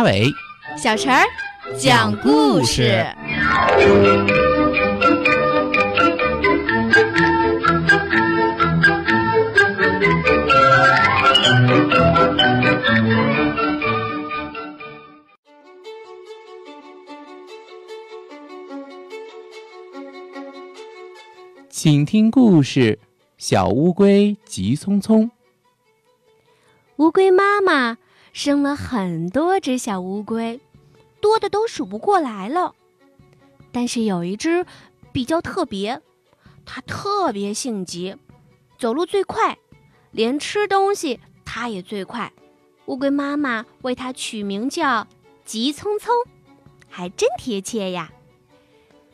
阿伟，小陈儿讲故事。请听故事：小乌龟急匆匆。乌龟妈妈生了很多只小乌龟，多的都数不过来了。但是有一只比较特别，它特别性急，走路最快，连吃东西它也最快。乌龟妈妈为它取名叫“急匆匆”，还真贴切呀。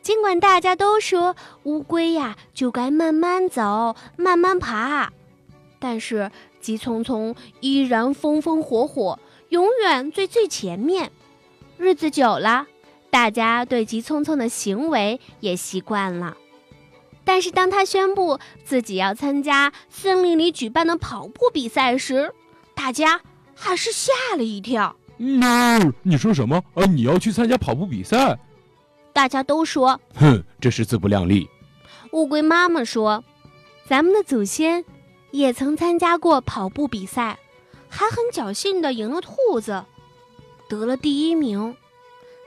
尽管大家都说乌龟呀就该慢慢走、慢慢爬，但是急匆匆依然风风火火，永远最最前面。日子久了，大家对急匆匆的行为也习惯了。但是当他宣布自己要参加森林里举办的跑步比赛时，大家还是吓了一跳。嗯，你说什么？啊，你要去参加跑步比赛？大家都说：“哼，这是自不量力。”乌龟妈妈说：“咱们的祖先也曾参加过跑步比赛，还很侥幸的赢了兔子，得了第一名。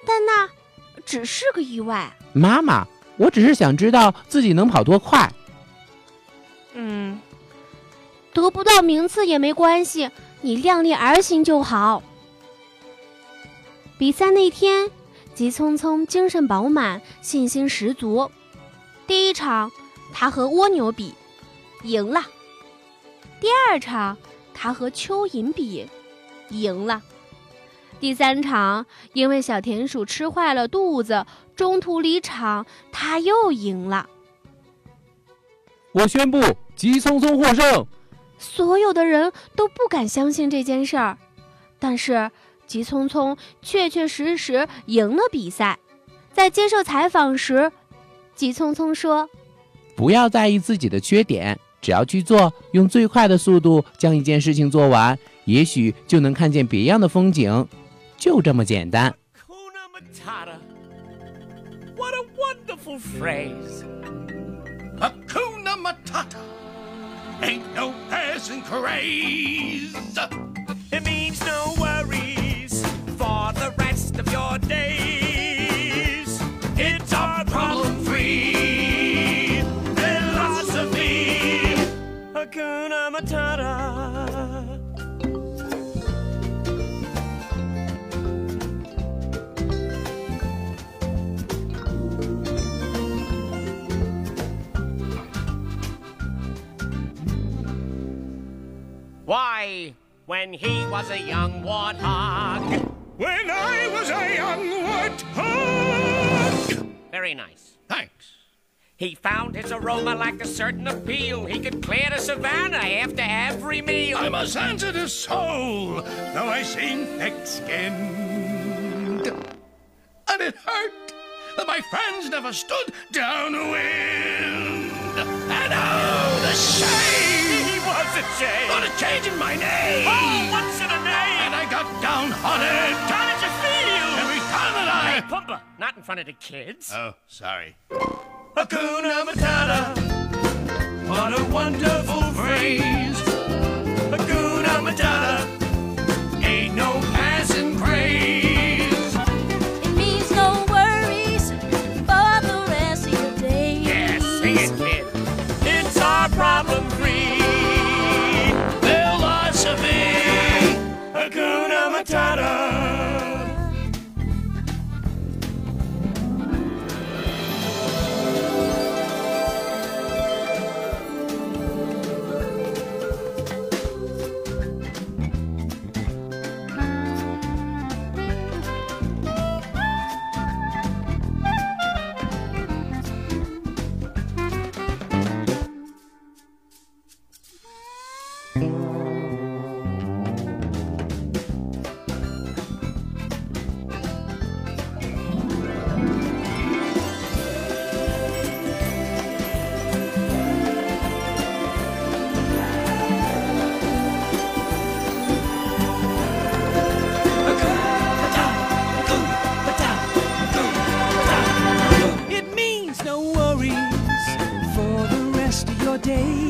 但那只是个意外。”妈妈，我只是想知道自己能跑多快。嗯，得不到名次也没关系，你量力而行就好。比赛那天。急匆匆，精神饱满，信心十足。第一场，他和蜗牛比，赢了；第二场，他和蚯蚓比，赢了；第三场，因为小田鼠吃坏了肚子，中途离场，他又赢了。我宣布，急匆匆获胜。所有的人都不敢相信这件事儿，但是。急匆匆，确确实实赢了比赛。在接受采访时，急匆匆说：“不要在意自己的缺点，只要去做，用最快的速度将一件事情做完，也许就能看见别样的风景。就这么简单。” of Hakuna Matata. Why, when he was a young warthog, when I was a young warthog. Very nice. Thanks. He found his aroma like a certain appeal. He could clear the savannah after every meal. I'm a sensitive soul, though I seem thick-skinned. And it hurt that my friends never stood downwind. And oh, the shame! He was a shame! On a change in my name! Oh, what's in a name? And I got downhearted. How did you feel? Every time that I... Hey, Pumba, not in front of the kids. Oh, sorry. Hakuna Matata. What a wonderful phrase. way.